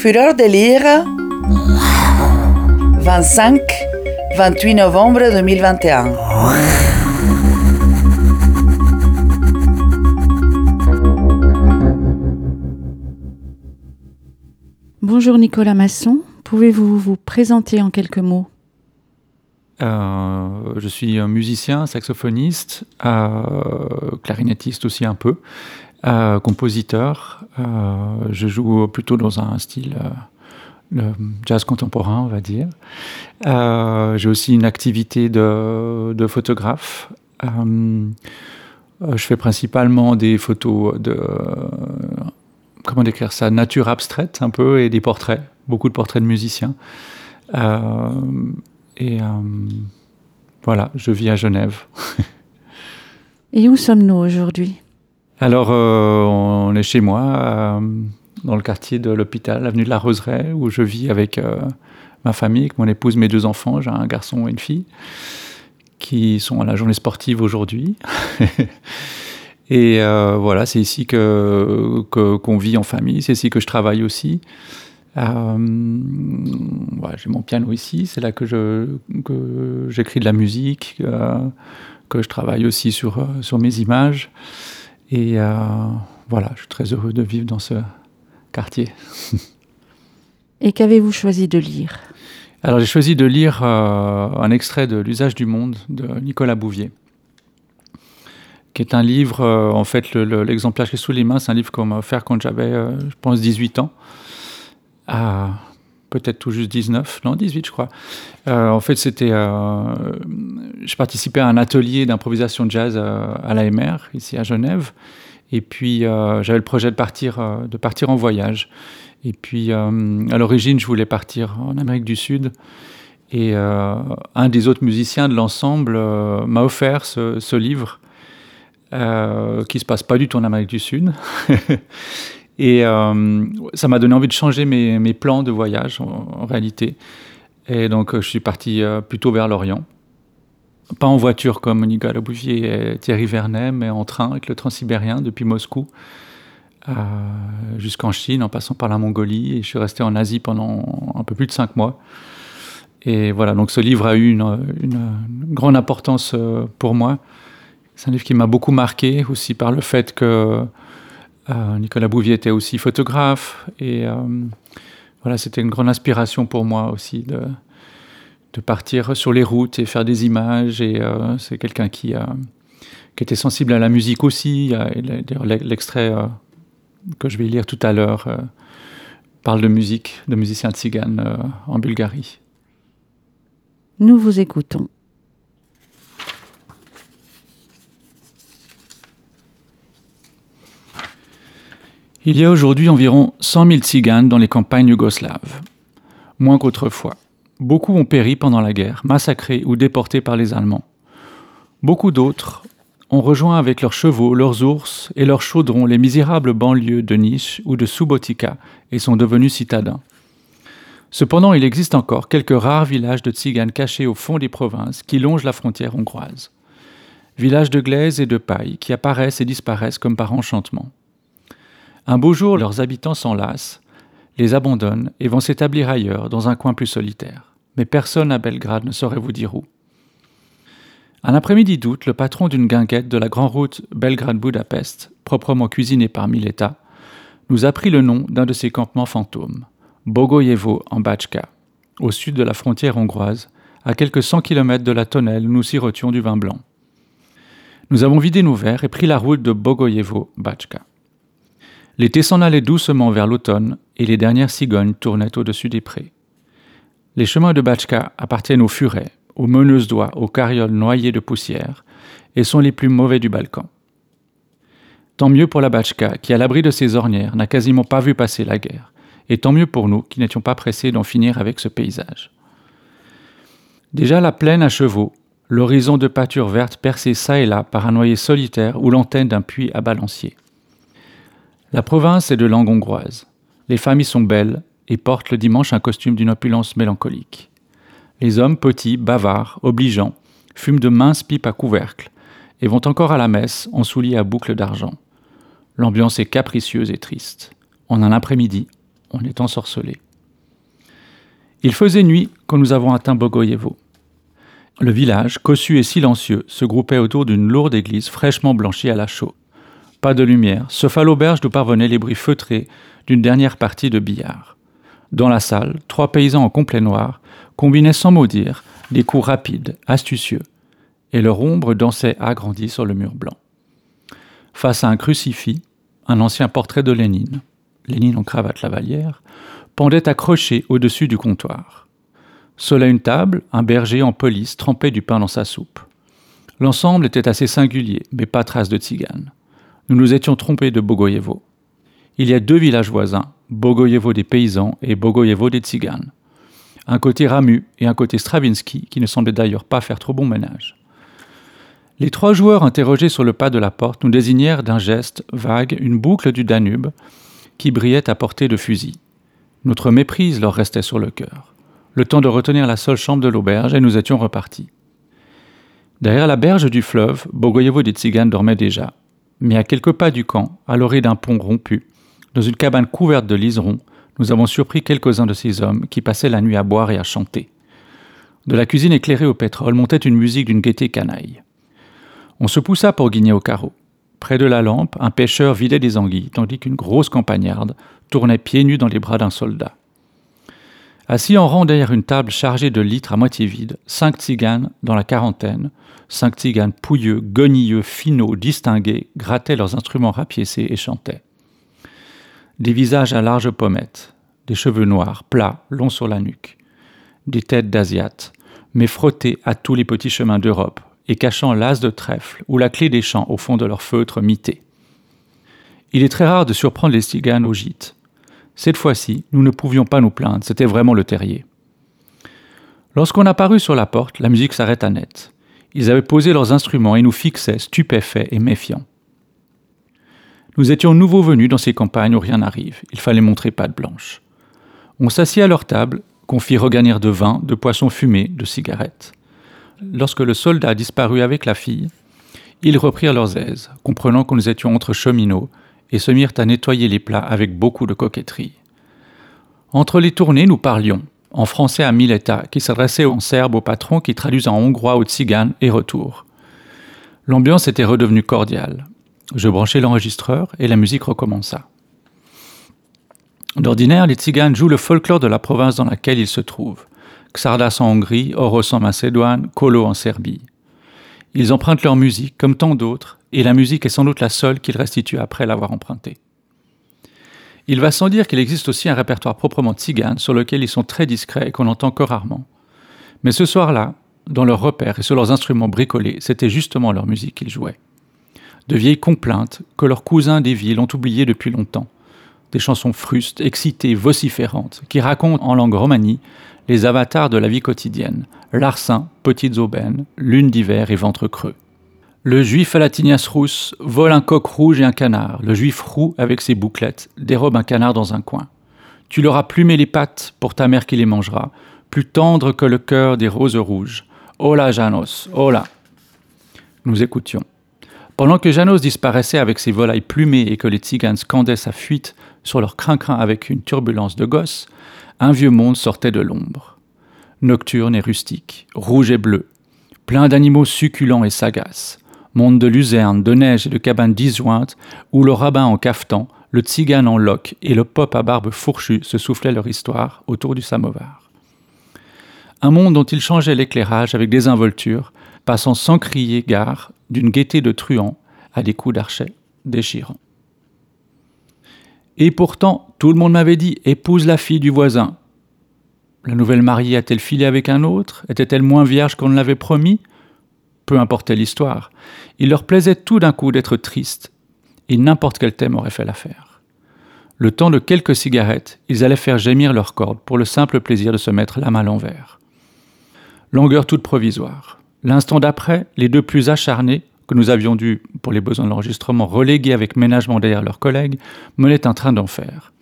Fureur de lire 25 28 novembre 2021 Bonjour Nicolas Masson, pouvez-vous vous présenter en quelques mots? Euh, je suis un musicien, saxophoniste, euh, clarinettiste aussi un peu, euh, compositeur. je joue plutôt dans un style jazz contemporain, on va dire. J'ai aussi une activité de, photographe. je fais principalement des photos de comment décrire ça, nature abstraite un peu et des portraits, beaucoup de portraits de musiciens. Euh, et euh, voilà, je vis à Genève. et où sommes-nous aujourd'hui? Alors, euh, on est chez moi, dans le quartier de l'hôpital, avenue de la Roseraie, où je vis avec ma famille, avec mon épouse, mes deux enfants. J'ai un garçon et une fille qui sont à la journée sportive aujourd'hui. Et euh, voilà, c'est ici que qu'on vit en famille, c'est ici que je travaille aussi. Euh, j'ai mon piano ici, c'est là que que j'écris de la musique, euh, que je travaille aussi sur sur mes images. Et voilà, je suis très heureux de vivre dans ce quartier. Et qu'avez-vous choisi de lire? Alors j'ai choisi de lire un extrait de L'usage du monde de Nicolas Bouvier qui est un livre, euh, en fait, l'exemplaire le, que j'ai sous les mains, c'est un livre qu'on m'a offert quand j'avais, euh, je pense, 18 ans. Peut-être tout juste 19, non, 18, je crois. Euh, en fait, c'était. je participais à un atelier d'improvisation jazz à l'AMR, ici à Genève. Et puis, j'avais le projet de partir, de partir en voyage. Et puis, à l'origine, je voulais partir en Amérique du Sud. Et un des autres musiciens de l'ensemble m'a offert ce, livre euh, qui se passe pas du tout en Amérique du Sud. et euh, ça m'a donné envie de changer mes, plans de voyage en, réalité. Et donc je suis parti euh, plutôt vers l'Orient. Pas en voiture comme Nicolas Bouvier et Thierry Vernet, mais en train avec le transsibérien depuis Moscou euh, jusqu'en Chine, en passant par la Mongolie. Et je suis resté en Asie pendant un peu plus de cinq mois. Et voilà, donc ce livre a eu une grande importance pour moi c'est un livre qui m'a beaucoup marqué aussi par le fait que euh, Nicolas Bouvier était aussi photographe et euh, voilà, c'était une grande inspiration pour moi aussi de, de partir sur les routes et faire des images. Et euh, c'est quelqu'un qui, qui était sensible à la musique aussi. L'extrait que je vais lire tout à l'heure parle de musique, de musiciens tziganes en Bulgarie. Nous vous écoutons. Il y a aujourd'hui environ 100 000 tziganes dans les campagnes yougoslaves. Moins qu'autrefois. Beaucoup ont péri pendant la guerre, massacrés ou déportés par les Allemands. Beaucoup d'autres ont rejoint avec leurs chevaux, leurs ours et leurs chaudrons les misérables banlieues de Niche ou de Subotica et sont devenus citadins. Cependant, il existe encore quelques rares villages de tziganes cachés au fond des provinces qui longent la frontière hongroise. Villages de glaise et de paille qui apparaissent et disparaissent comme par enchantement. Un beau jour, leurs habitants s'enlacent, les abandonnent et vont s'établir ailleurs, dans un coin plus solitaire. Mais personne à Belgrade ne saurait vous dire où. Un après-midi d'août, le patron d'une guinguette de la grande route Belgrade-Budapest, proprement cuisinée par Mileta, nous apprit le nom d'un de ces campements fantômes, Bogoyevo en Bachka, au sud de la frontière hongroise, à quelques cent kilomètres de la tonnelle où nous sirotions du vin blanc. Nous avons vidé nos verres et pris la route de Bogoyevo-Bachka. L'été s'en allait doucement vers l'automne et les dernières cigognes tournaient au-dessus des prés. Les chemins de Bachka appartiennent aux furets, aux meneuses d'oies, aux carrioles noyées de poussière et sont les plus mauvais du Balkan. Tant mieux pour la Bachka qui, à l'abri de ses ornières, n'a quasiment pas vu passer la guerre, et tant mieux pour nous qui n'étions pas pressés d'en finir avec ce paysage. Déjà la plaine à chevaux, l'horizon de pâture verte percé çà et là par un noyer solitaire ou l'antenne d'un puits à balancier. La province est de langue hongroise. Les familles sont belles et portent le dimanche un costume d'une opulence mélancolique. Les hommes petits, bavards, obligeants, fument de minces pipes à couvercle et vont encore à la messe en souliers à boucles d'argent. L'ambiance est capricieuse et triste. En un après-midi, On est ensorcelé. Il faisait nuit quand nous avons atteint Bogoyevo. Le village, cossu et silencieux, se groupait autour d'une lourde église fraîchement blanchie à la chaux. Pas de lumière, sauf à l'auberge d'où parvenaient les bruits feutrés d'une dernière partie de billard. Dans la salle, trois paysans en complet noir combinaient sans mot dire des coups rapides, astucieux, et leur ombre dansait agrandie sur le mur blanc. Face à un crucifix, un ancien portrait de Lénine, Lénine en cravate lavalière, pendait accroché au-dessus du comptoir. Seul à une table, un berger en police trempait du pain dans sa soupe. L'ensemble était assez singulier, mais pas trace de tzigane. Nous nous étions trompés de Bogoyevo. Il y a deux villages voisins, Bogoyevo des paysans et Bogoyevo des tziganes. Un côté Ramu et un côté Stravinsky, qui ne semblait d'ailleurs pas faire trop bon ménage. Les trois joueurs interrogés sur le pas de la porte nous désignèrent d'un geste vague une boucle du Danube qui brillait à portée de fusil. Notre méprise leur restait sur le cœur. Le temps de retenir la seule chambre de l'auberge et nous étions repartis. Derrière la berge du fleuve, Bogoyevo des Tziganes dormait déjà. Mais à quelques pas du camp, à l'orée d'un pont rompu, dans une cabane couverte de liserons, nous avons surpris quelques-uns de ces hommes qui passaient la nuit à boire et à chanter. De la cuisine éclairée au pétrole montait une musique d'une gaieté canaille. On se poussa pour guigner au carreau. Près de la lampe, un pêcheur vidait des anguilles, tandis qu'une grosse campagnarde tournait pieds nus dans les bras d'un soldat. Assis en rang derrière une table chargée de litres à moitié vide, cinq tziganes dans la quarantaine, cinq tziganes pouilleux, gonilleux, finaux, distingués, grattaient leurs instruments rapiécés et chantaient. Des visages à larges pommettes, des cheveux noirs, plats, longs sur la nuque, des têtes d'Asiates, mais frottés à tous les petits chemins d'Europe, et cachant l'as de trèfle ou la clé des champs au fond de leur feutre mité. Il est très rare de surprendre les Stiganes au gîte. Cette fois-ci, nous ne pouvions pas nous plaindre, c'était vraiment le terrier. Lorsqu'on apparut sur la porte, la musique s'arrêta net. Ils avaient posé leurs instruments et nous fixaient, stupéfaits et méfiants. Nous étions nouveaux venus dans ces campagnes où rien n'arrive, il fallait montrer patte blanche. On s'assit à leur table, qu'on fit regarnir de vin, de poissons fumés, de cigarettes. Lorsque le soldat disparut avec la fille, ils reprirent leurs aises, comprenant que nous étions entre cheminots, et se mirent à nettoyer les plats avec beaucoup de coquetterie. Entre les tournées, nous parlions, en français à Mileta, qui s'adressait en serbe au patron qui traduisait en hongrois au tzigane et retour. L'ambiance était redevenue cordiale. Je branchai l'enregistreur et la musique recommença. D'ordinaire, les tziganes jouent le folklore de la province dans laquelle ils se trouvent. Xardas en Hongrie, Oros en Macédoine, Kolo en Serbie. Ils empruntent leur musique, comme tant d'autres, et la musique est sans doute la seule qu'ils restituent après l'avoir empruntée. Il va sans dire qu'il existe aussi un répertoire proprement tzigane sur lequel ils sont très discrets et qu'on entend que rarement. Mais ce soir-là, dans leurs repères et sur leurs instruments bricolés, c'était justement leur musique qu'ils jouaient. De vieilles complaintes que leurs cousins des villes ont oubliées depuis longtemps. Des chansons frustes, excitées, vociférantes, qui racontent en langue romanie les avatars de la vie quotidienne, larcins, petites aubaines, lune d'hiver et ventre creux. Le juif à la tignasse rousse vole un coq rouge et un canard. Le juif roux, avec ses bouclettes, dérobe un canard dans un coin. Tu leur as plumé les pattes pour ta mère qui les mangera, plus tendre que le cœur des roses rouges. Hola, Janos, hola. Nous écoutions. Pendant que Janos disparaissait avec ses volailles plumées et que les tziganes scandaient sa fuite sur leur crin-crin avec une turbulence de gosse, un vieux monde sortait de l'ombre. Nocturne et rustique, rouge et bleu, plein d'animaux succulents et sagaces, monde de luzerne, de neige et de cabanes disjointes, où le rabbin en cafetan, le tzigane en loque et le pop à barbe fourchue se soufflaient leur histoire autour du samovar. Un monde dont il changeait l'éclairage avec des involtures, passant sans crier gare d'une gaieté de truands à des coups d'archet déchirants. Et pourtant, tout le monde m'avait dit épouse la fille du voisin. La nouvelle mariée a-t-elle filé avec un autre? Était-elle moins vierge qu'on ne l'avait promis? Peu importait l'histoire. Il leur plaisait tout d'un coup d'être tristes, et n'importe quel thème aurait fait l'affaire. Le temps de quelques cigarettes, ils allaient faire gémir leurs cordes pour le simple plaisir de se mettre la main à l'envers. Longueur toute provisoire. L'instant d'après, les deux plus acharnés que nous avions dû, pour les besoins de l'enregistrement, reléguer avec ménagement derrière leurs collègues, menaient un train d'enfer.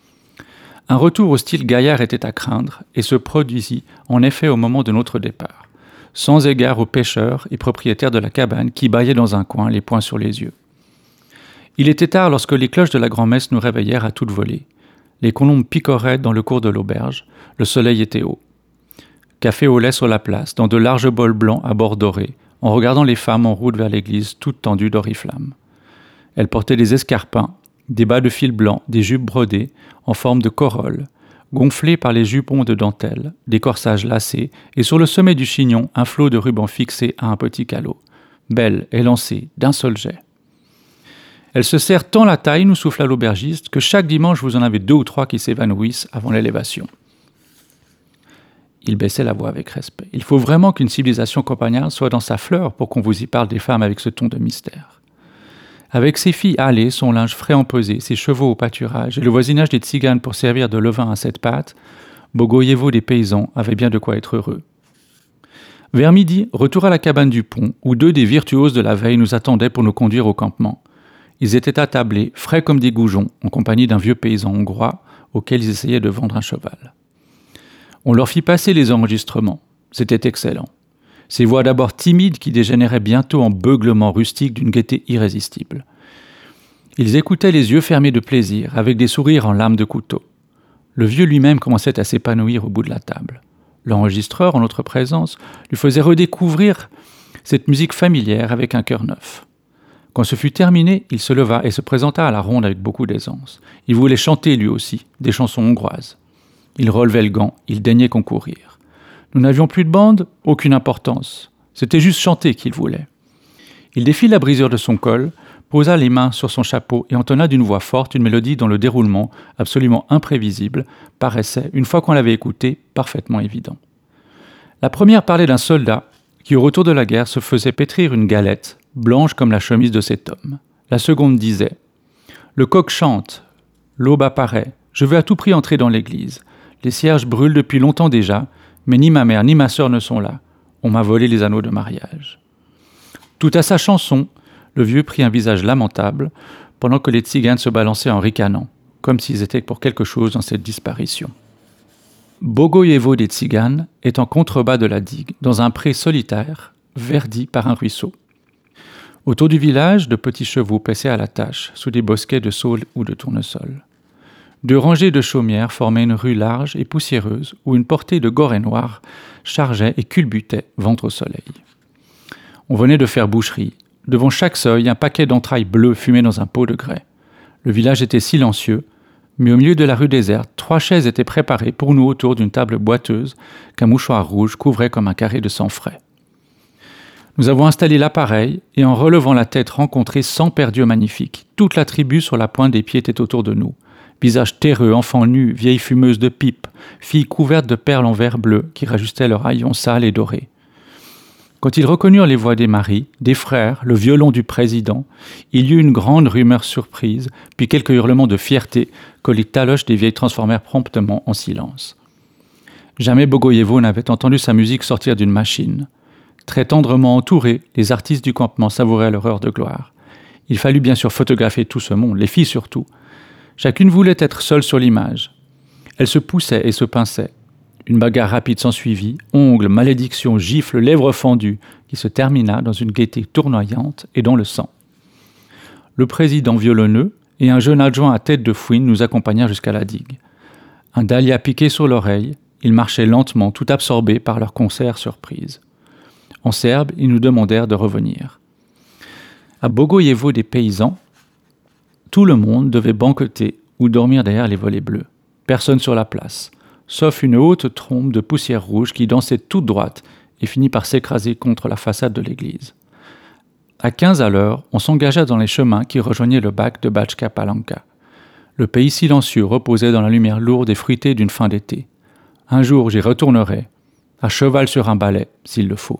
Un retour au style gaillard était à craindre et se produisit en effet au moment de notre départ, sans égard aux pêcheurs et propriétaires de la cabane qui bâillaient dans un coin, les poings sur les yeux. Il était tard lorsque les cloches de la grand-messe nous réveillèrent à toute volée. Les colombes picoraient dans le cours de l'auberge. Le soleil était haut. Café au lait sur la place, dans de larges bols blancs à bord dorés, en regardant les femmes en route vers l'église, toutes tendues d'oriflammes. Elles portaient des escarpins, des bas de fil blanc, des jupes brodées, en forme de corolle, gonflées par les jupons de dentelle, des corsages lacés, et sur le sommet du chignon, un flot de rubans fixé à un petit calot. Belle et lancée d'un seul jet. Elle se serre tant la taille, nous souffla l'aubergiste, que chaque dimanche vous en avez deux ou trois qui s'évanouissent avant l'élévation. Il baissait la voix avec respect. Il faut vraiment qu'une civilisation campagnarde soit dans sa fleur pour qu'on vous y parle des femmes avec ce ton de mystère. Avec ses filles hâlées, son linge frais emposé, ses chevaux au pâturage et le voisinage des tziganes pour servir de levain à cette pâte, Bogoyevo des paysans avait bien de quoi être heureux. Vers midi, retour à la cabane du pont, où deux des virtuoses de la veille nous attendaient pour nous conduire au campement. Ils étaient attablés, frais comme des goujons, en compagnie d'un vieux paysan hongrois auquel ils essayaient de vendre un cheval. On leur fit passer les enregistrements. C'était excellent. Ces voix d'abord timides qui dégénéraient bientôt en beuglements rustiques d'une gaieté irrésistible. Ils écoutaient les yeux fermés de plaisir, avec des sourires en lames de couteau. Le vieux lui-même commençait à s'épanouir au bout de la table. L'enregistreur, en notre présence, lui faisait redécouvrir cette musique familière avec un cœur neuf. Quand ce fut terminé, il se leva et se présenta à la ronde avec beaucoup d'aisance. Il voulait chanter lui aussi des chansons hongroises. Il relevait le gant, il daignait concourir. Nous n'avions plus de bande, aucune importance. C'était juste chanter qu'il voulait. Il défit la brisure de son col, posa les mains sur son chapeau et entonna d'une voix forte une mélodie dont le déroulement, absolument imprévisible, paraissait, une fois qu'on l'avait écouté, parfaitement évident. La première parlait d'un soldat qui, au retour de la guerre, se faisait pétrir une galette, blanche comme la chemise de cet homme. La seconde disait Le coq chante, l'aube apparaît, je veux à tout prix entrer dans l'église. Les cierges brûlent depuis longtemps déjà, mais ni ma mère ni ma sœur ne sont là. On m'a volé les anneaux de mariage. Tout à sa chanson, le vieux prit un visage lamentable, pendant que les tziganes se balançaient en ricanant, comme s'ils étaient pour quelque chose dans cette disparition. Bogoyevo des tziganes est en contrebas de la digue, dans un pré solitaire, verdi par un ruisseau. Autour du village, de petits chevaux paissaient à la tâche, sous des bosquets de saules ou de tournesol. Deux rangées de chaumières formaient une rue large et poussiéreuse où une portée de gorées noires chargeait et culbutait ventre au soleil. On venait de faire boucherie. Devant chaque seuil, un paquet d'entrailles bleues fumait dans un pot de grès. Le village était silencieux, mais au milieu de la rue déserte, trois chaises étaient préparées pour nous autour d'une table boiteuse qu'un mouchoir rouge couvrait comme un carré de sang frais. Nous avons installé l'appareil et en relevant la tête rencontré cent perdus magnifiques. Toute la tribu sur la pointe des pieds était autour de nous. Visages terreux, enfants nus, vieilles fumeuses de pipe, filles couvertes de perles en verre bleu qui rajustaient leurs haillons sales et dorés. Quand ils reconnurent les voix des maris, des frères, le violon du président, il y eut une grande rumeur surprise, puis quelques hurlements de fierté que les taloches des vieilles transformèrent promptement en silence. Jamais Bogoyevo n'avait entendu sa musique sortir d'une machine. Très tendrement entourés, les artistes du campement savouraient leur heure de gloire. Il fallut bien sûr photographier tout ce monde, les filles surtout, Chacune voulait être seule sur l'image. Elle se poussait et se pinçait. Une bagarre rapide s'ensuivit, ongles, malédictions, gifles, lèvres fendues, qui se termina dans une gaieté tournoyante et dans le sang. Le président violonneux et un jeune adjoint à tête de fouine nous accompagnèrent jusqu'à la digue. Un dahlia piqué sur l'oreille, ils marchaient lentement, tout absorbés par leur concert surprise. En serbe, ils nous demandèrent de revenir. À Bogoyevo des paysans, tout le monde devait banqueter ou dormir derrière les volets bleus. Personne sur la place, sauf une haute trompe de poussière rouge qui dansait toute droite et finit par s'écraser contre la façade de l'église. À quinze à l'heure, on s'engagea dans les chemins qui rejoignaient le bac de Bachka Palanka. Le pays silencieux reposait dans la lumière lourde et fruitée d'une fin d'été. Un jour j'y retournerai, à cheval sur un balai, s'il le faut.